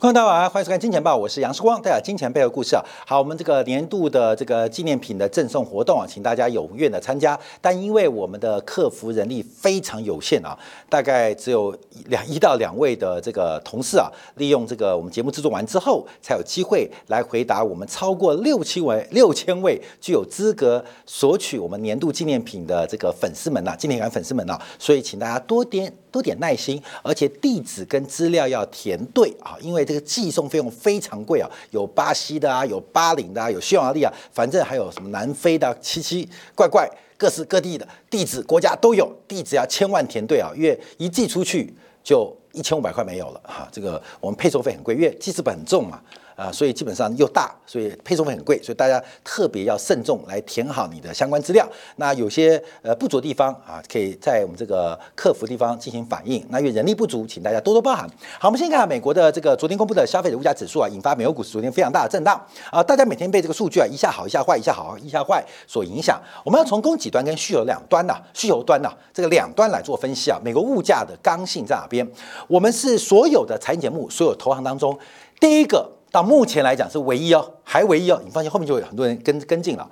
观众大家晚上欢迎收看《金钱报》，我是杨世光，带来金钱背后故事啊。好，我们这个年度的这个纪念品的赠送活动啊，请大家踊跃的参加。但因为我们的客服人力非常有限啊，大概只有两一到两位的这个同事啊，利用这个我们节目制作完之后，才有机会来回答我们超过六七位六千位具有资格索取我们年度纪念品的这个粉丝们呐，纪念感粉丝们呐，所以请大家多点。多点耐心，而且地址跟资料要填对啊，因为这个寄送费用非常贵啊，有巴西的啊，有巴林的啊，有匈牙利啊，反正还有什么南非的，奇奇怪怪，各式各地的地址国家都有，地址要千万填对啊，因为一寄出去就一千五百块没有了哈，这个我们配送费很贵，因为记事本很重嘛。啊所以基本上又大，所以配送费很贵，所以大家特别要慎重来填好你的相关资料。那有些呃不足的地方啊，可以在我们这个客服地方进行反映。那因为人力不足，请大家多多包涵。好，我们先看美国的这个昨天公布的消费者物价指数啊，引发美国股市昨天非常大的震荡啊。大家每天被这个数据啊一下好一下坏，一下好一下坏所影响。我们要从供给端跟需求两端呐，需求端呐这个两端来做分析啊。美国物价的刚性在哪边？我们是所有的财经节目所有投行当中第一个。到目前来讲是唯一哦，还唯一哦。你放心，后面就有很多人跟跟进了。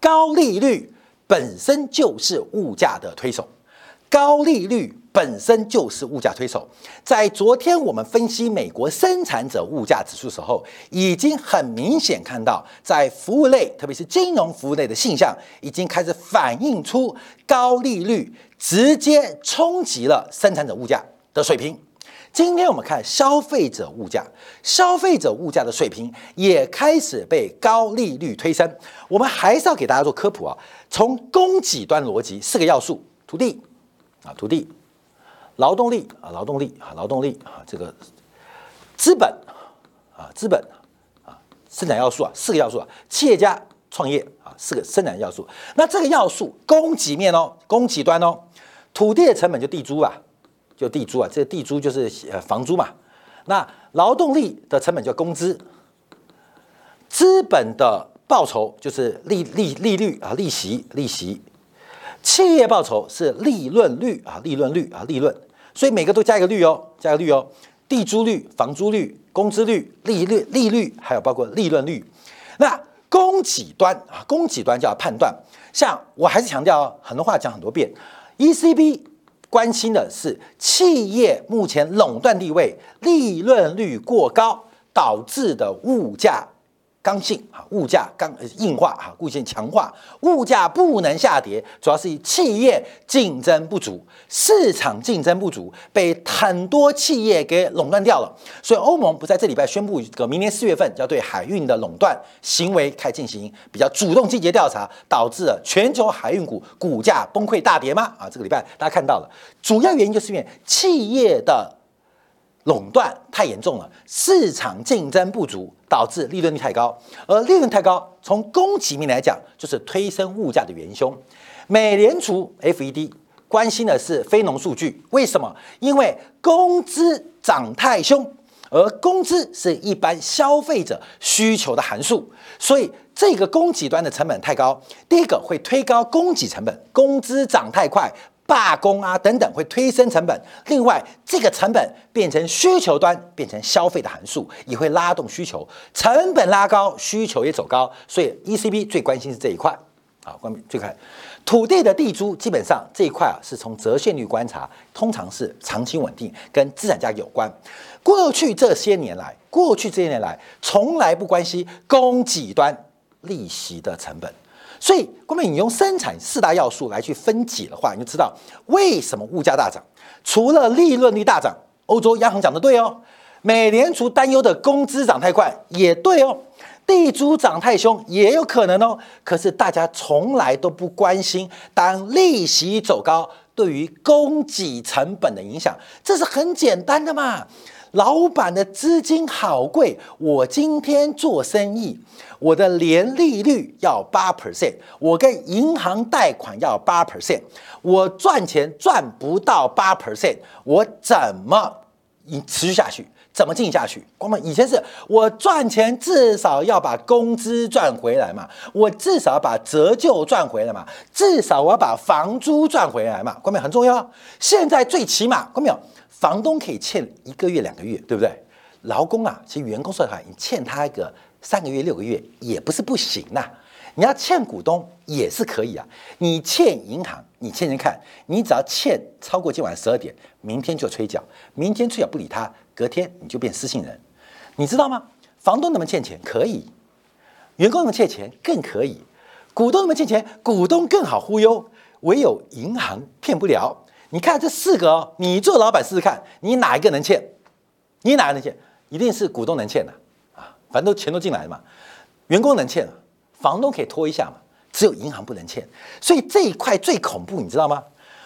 高利率本身就是物价的推手，高利率本身就是物价推手。在昨天我们分析美国生产者物价指数时候，已经很明显看到，在服务类，特别是金融服务类的现象，已经开始反映出高利率直接冲击了生产者物价的水平。今天我们看消费者物价，消费者物价的水平也开始被高利率推升。我们还是要给大家做科普啊，从供给端逻辑，四个要素：土地啊，土地；劳动力啊，劳动力啊，劳动力啊，这个资本啊，资本啊，生产要素啊，四个要素啊，企业家创业啊，四个生产要素。那这个要素，供给面哦，供给端哦，土地的成本就地租啊。就地租啊，这个地租就是呃房租嘛。那劳动力的成本叫工资，资本的报酬就是利利利率啊，利息利息。企业报酬是利润率啊，利润率啊，利润。所以每个都加一个率哦，加个率哦。地租率、房租率、工资率、利率利率，还有包括利润率。那供给端啊，供给端就要判断。像我还是强调很多话讲很多遍，ECB。关心的是企业目前垄断地位、利润率过高导致的物价刚性啊，物价刚硬化啊，固性强化，物价不能下跌，主要是以企业竞争不足，市场竞争不足，被很多企业给垄断掉了。所以欧盟不在这礼拜宣布，个明年四月份要对海运的垄断行为开进行比较主动积极调查，导致了全球海运股股价崩溃大跌吗？啊，这个礼拜大家看到了，主要原因就是因为企业的。垄断太严重了，市场竞争不足，导致利润率太高。而利润太高，从供给面来讲，就是推升物价的元凶。美联储 FED 关心的是非农数据，为什么？因为工资涨太凶，而工资是一般消费者需求的函数，所以这个供给端的成本太高，第一个会推高供给成本，工资涨太快。罢工啊，等等会推升成本。另外，这个成本变成需求端，变成消费的函数，也会拉动需求。成本拉高，需求也走高。所以，ECB 最关心是这一块啊。关最看土地的地租，基本上这一块啊，是从折现率观察，通常是长期稳定，跟资产价有关。过去这些年来，过去这些年来，从来不关心供给端利息的成本。所以，光美，你用生产四大要素来去分解的话，你就知道为什么物价大涨。除了利润率大涨，欧洲央行讲的对哦。美联储担忧的工资涨太快也对哦，地租涨太凶也有可能哦。可是大家从来都不关心，当利息走高对于供给成本的影响，这是很简单的嘛。老板的资金好贵，我今天做生意，我的年利率要八 percent，我跟银行贷款要八 percent，我赚钱赚不到八 percent，我怎么你持续下去？怎么经营下去？光们以前是我赚钱至少要把工资赚回来嘛，我至少要把折旧赚回来嘛，至少我要把房租赚回来嘛，光们很重要。现在最起码，光没有？房东可以欠一个月、两个月，对不对？劳工啊，其实员工说的话，你欠他一个三个月、六个月也不是不行呐。你要欠股东也是可以啊。你欠银行，你欠人看，你只要欠超过今晚十二点，明天就催缴，明天催缴不理他，隔天你就变失信人，你知道吗？房东能不能欠钱？可以。员工能欠钱更可以。股东能不能欠钱？股东更好忽悠，唯有银行骗不了。你看这四个哦，你做老板试试看，你哪一个能欠？你哪个能欠？一定是股东能欠的啊，反正都钱都进来了嘛。员工能欠啊。房东可以拖一下嘛，只有银行不能欠，所以这一块最恐怖，你知道吗？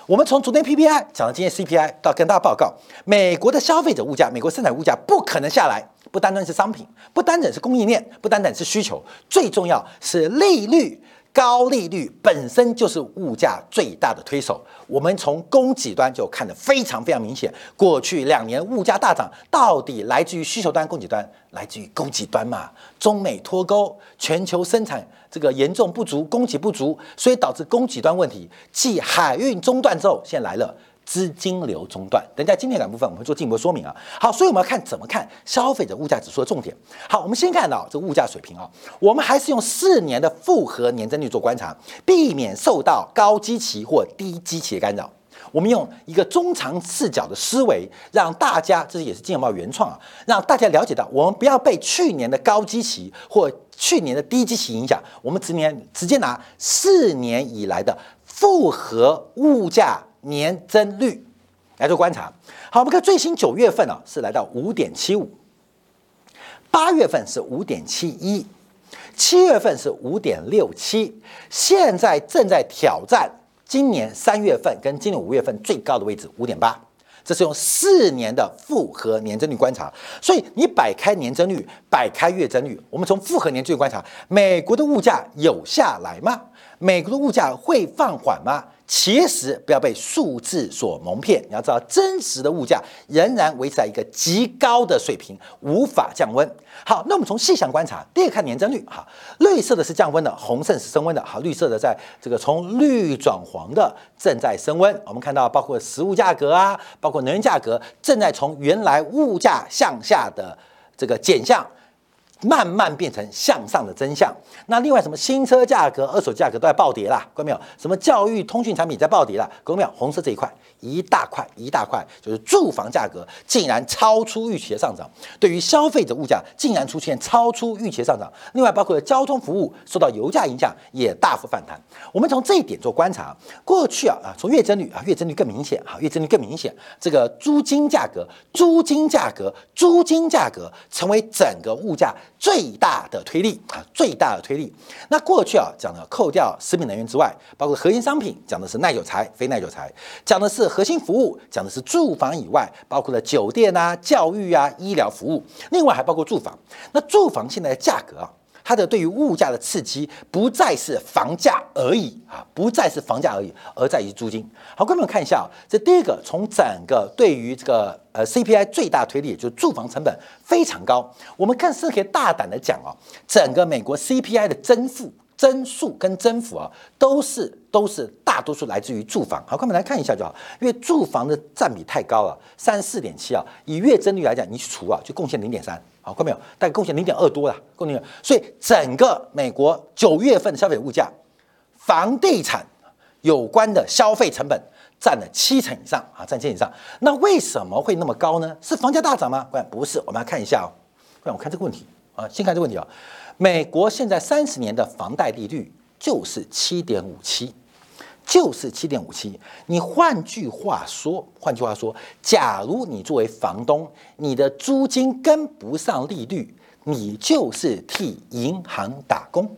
我们从昨天 PPI 讲到今天 CPI，到跟大家报告，美国的消费者物价，美国生产物价不可能下来，不单单是商品，不单单是供应链，不单单是需求，最重要是利率。高利率本身就是物价最大的推手，我们从供给端就看得非常非常明显。过去两年物价大涨，到底来自于需求端、供给端，来自于供给端嘛？中美脱钩，全球生产这个严重不足，供给不足，所以导致供给端问题。继海运中断之后，现在来了。资金流中断，等下今天两部分我们会做进一步说明啊。好，所以我们要看怎么看消费者物价指数的重点。好，我们先看到这个物价水平啊，我们还是用四年的复合年增率做观察，避免受到高基期或低基期的干扰。我们用一个中长视角的思维，让大家这也是金融报原创啊，让大家了解到，我们不要被去年的高基期或去年的低基期影响，我们直年直接拿四年以来的复合物价。年增率来做观察，好，我们看最新九月份啊，是来到五点七五，八月份是五点七一，七月份是五点六七，现在正在挑战今年三月份跟今年五月份最高的位置五点八，这是用四年的复合年增率观察，所以你摆开年增率，摆开月增率，我们从复合年增率观察，美国的物价有下来吗？美国的物价会放缓吗？其实不要被数字所蒙骗，你要知道真实的物价仍然维持在一个极高的水平，无法降温。好，那我们从细项观察，第一个看年增率，哈，绿色的是降温的，红色是升温的，好，绿色的在这个从绿转黄的正在升温。我们看到包括食物价格啊，包括能源价格正在从原来物价向下的这个减项。慢慢变成向上的真相。那另外什么新车价格、二手价格都在暴跌啦，看到没有？什么教育、通讯产品在暴跌啦，看到没有？红色这一块一大块一大块，就是住房价格竟然超出预期的上涨，对于消费者物价竟然出现超出预期的上涨。另外包括交通服务受到油价影响也大幅反弹。我们从这一点做观察，过去啊啊，从月增率啊，月增率更明显啊，月增率更明显。这个租金价格、租金价格、租金价格成为整个物价。最大的推力啊，最大的推力。那过去啊讲的扣掉食品能源之外，包括核心商品，讲的是耐久材、非耐久材，讲的是核心服务，讲的是住房以外，包括了酒店啊、教育啊、医疗服务，另外还包括住房。那住房现在的价格啊。它的对于物价的刺激不再是房价而已啊，不再是房价而已，而在于租金。好，各位们看一下啊，这第一个从整个对于这个呃 CPI 最大推力，就是住房成本非常高。我们更是可以大胆的讲啊，整个美国 CPI 的增幅、增速跟增幅啊，都是都是大多数来自于住房。好，各位们来看一下就好，因为住房的占比太高了，三十四点七啊，以月增率来讲，你去除啊，就贡献零点三。好，看没有？大概贡献零点二多了，贡献。所以整个美国九月份的消费物价，房地产有关的消费成本占了七成以上啊，占七成以上。那为什么会那么高呢？是房价大涨吗？不是，我们来看一下哦。让我看这个问题啊，先看这个问题啊。美国现在三十年的房贷利率就是七点五七。就是七点五七。你换句话说，换句话说，假如你作为房东，你的租金跟不上利率，你就是替银行打工，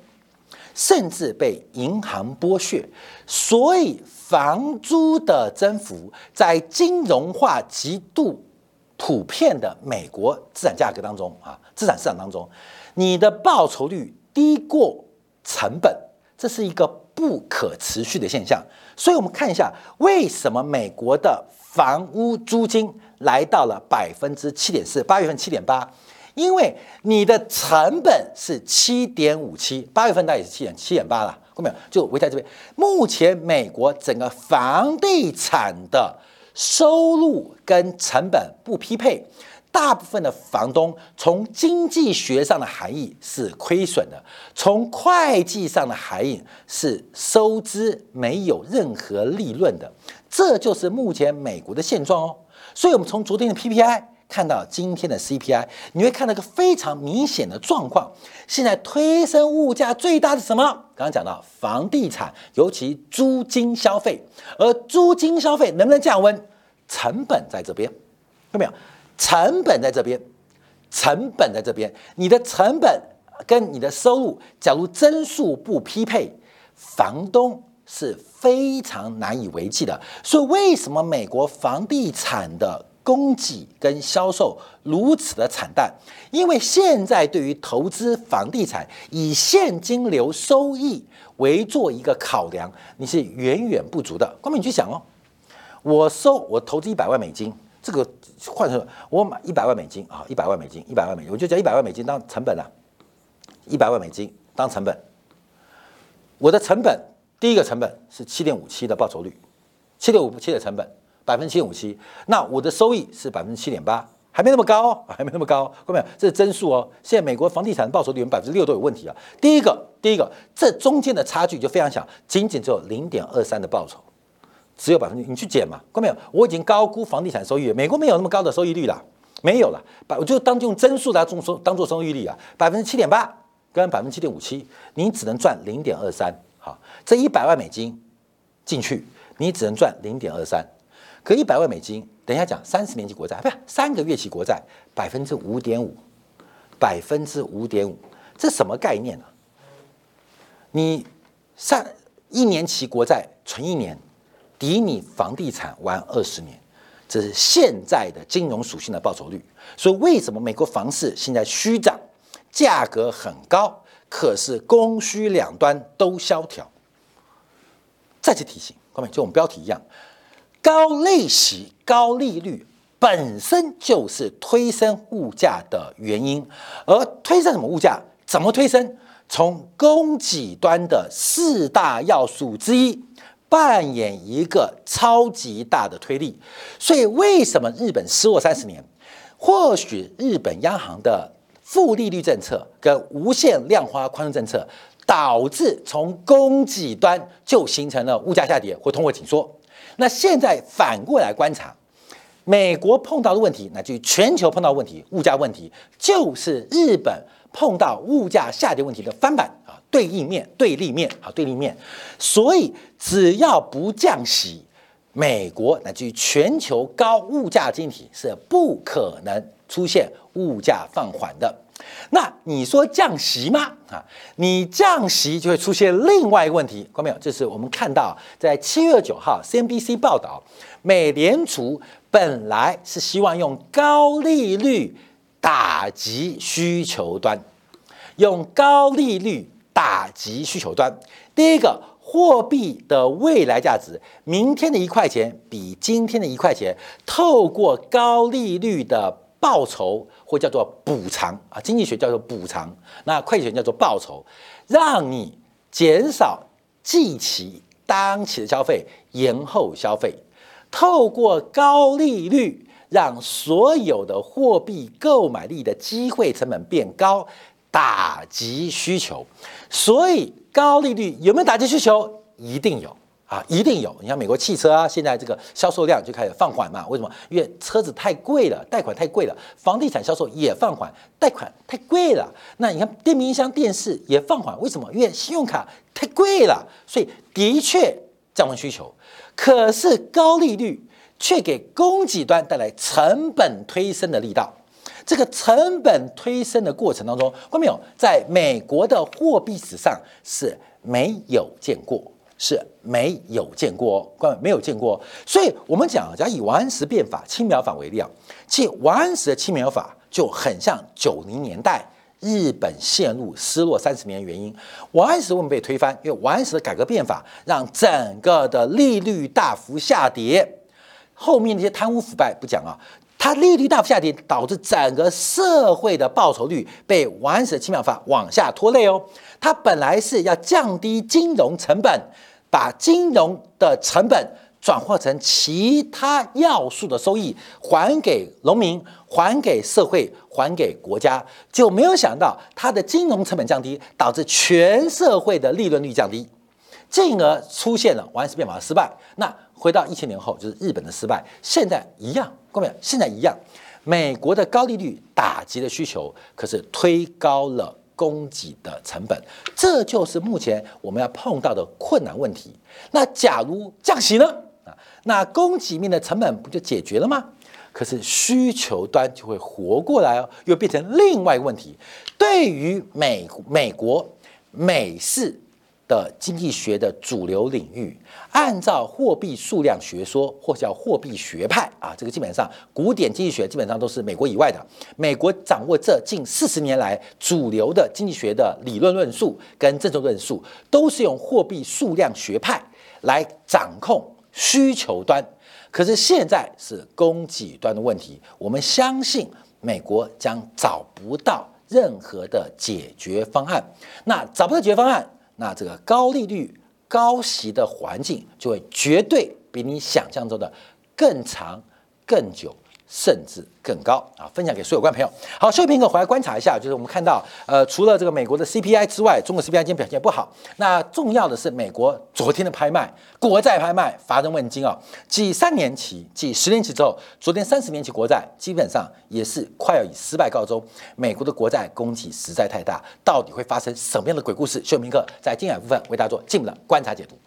甚至被银行剥削。所以，房租的增幅在金融化极度普遍的美国资产价格当中啊，资产市场当中，你的报酬率低过成本，这是一个。不可持续的现象，所以我们看一下为什么美国的房屋租金来到了百分之七点四，八月份七点八，因为你的成本是七点五七，八月份大概是七点七点八了，看到没有？就围在这边。目前美国整个房地产的收入跟成本不匹配，大部分的房东从经济学上的含义是亏损的，从会计上的含义是收支没有任何利润的，这就是目前美国的现状哦。所以，我们从昨天的 PPI。看到今天的 CPI，你会看到一个非常明显的状况。现在推升物价最大的什么？刚刚讲到房地产，尤其租金消费。而租金消费能不能降温？成本在这边，看到没有？成本在这边，成本在这边。你的成本跟你的收入，假如增速不匹配，房东是非常难以为继的。所以，为什么美国房地产的？供给跟销售如此的惨淡，因为现在对于投资房地产以现金流收益为做一个考量，你是远远不足的。光明，你去想哦，我收我投资一百万美金，这个换成我买一百万美金啊，一百万美金，一百万美金，我就讲一百万美金当成本了，一百万美金当成本，我的成本第一个成本是七点五七的报酬率，七点五七的成本。百分之七点五七，那我的收益是百分之七点八，还没那么高，还没那么高，看到没有？这是增速哦。现在美国房地产的报酬率百分之六都有问题啊。第一个，第一个，这中间的差距就非常小，仅仅只有零点二三的报酬，只有百分之，你去减嘛，看到没有？我已经高估房地产收益率，美国没有那么高的收益率了，没有了，百我就当用增速来中收当做收益率啊，百分之七点八跟百分之七点五七，你只能赚零点二三，好，这一百万美金进去，你只能赚零点二三。可一百万美金，等一下讲三十年期国债，不是三个月期国债，百分之五点五，百分之五点五，这什么概念呢？你三一年期国债存一年，抵你房地产玩二十年，这是现在的金融属性的报酬率。所以为什么美国房市现在虚涨，价格很高，可是供需两端都萧条？再次提醒，各位，就我们标题一样。高利息、高利率本身就是推升物价的原因，而推升什么物价？怎么推升？从供给端的四大要素之一，扮演一个超级大的推力。所以，为什么日本失落三十年？或许日本央行的负利率政策跟无限量化宽松政策，导致从供给端就形成了物价下跌或通货紧缩。那现在反过来观察，美国碰到的问题，乃至于全球碰到问题，物价问题，就是日本碰到物价下跌问题的翻版，对应面、对立面啊，对立面。所以只要不降息，美国乃至于全球高物价经济体是不可能出现物价放缓的。那你说降息吗？啊，你降息就会出现另外一个问题，看到没有？就是我们看到在七月九号，CNBC 报道，美联储本来是希望用高利率打击需求端，用高利率打击需求端。第一个，货币的未来价值，明天的一块钱比今天的一块钱，透过高利率的报酬。或叫做补偿啊，经济学叫做补偿，那会计学叫做报酬，让你减少即期当期的消费，延后消费，透过高利率让所有的货币购买力的机会成本变高，打击需求。所以高利率有没有打击需求？一定有。啊，一定有！你像美国汽车啊，现在这个销售量就开始放缓嘛？为什么？因为车子太贵了，贷款太贵了。房地产销售也放缓，贷款太贵了。那你看电冰箱、电视也放缓，为什么？因为信用卡太贵了，所以的确降温需求。可是高利率却给供给端带来成本推升的力道。这个成本推升的过程当中，看到没有？在美国的货币史上是没有见过。是没有见过，各位没有见过，所以我们讲，假如以王安石变法、青苗法为例啊，其实王安石的青苗法就很像九零年代日本陷入失落三十年的原因。王安石为什么被推翻？因为王安石的改革变法让整个的利率大幅下跌，后面那些贪污腐败不讲啊，它利率大幅下跌，导致整个社会的报酬率被王安石的轻描法往下拖累哦。它本来是要降低金融成本。把金融的成本转化成其他要素的收益，还给农民，还给社会，还给国家，就没有想到它的金融成本降低，导致全社会的利润率降低，进而出现了王安石变法的失败。那回到一千年后，就是日本的失败，现在一样，各位，现在一样，美国的高利率打击的需求，可是推高了。供给的成本，这就是目前我们要碰到的困难问题。那假如降息呢？啊，那供给面的成本不就解决了吗？可是需求端就会活过来哦，又变成另外一个问题。对于美美国美式。的经济学的主流领域，按照货币数量学说或叫货币学派啊，这个基本上古典经济学基本上都是美国以外的。美国掌握这近四十年来主流的经济学的理论论述跟政策论述，都是用货币数量学派来掌控需求端。可是现在是供给端的问题，我们相信美国将找不到任何的解决方案。那找不到解决方案。那这个高利率、高息的环境就会绝对比你想象中的更长、更久。甚至更高啊！分享给所有观众朋友。好，休息片刻，回来观察一下，就是我们看到，呃，除了这个美国的 CPI 之外，中国 CPI 今天表现不好。那重要的是美国昨天的拍卖，国债拍卖乏人问津啊！继三年期、继十年期之后，昨天三十年期国债基本上也是快要以失败告终。美国的国债供给实在太大，到底会发生什么样的鬼故事？休息片刻，在精彩部分为大家做进一步的观察解读。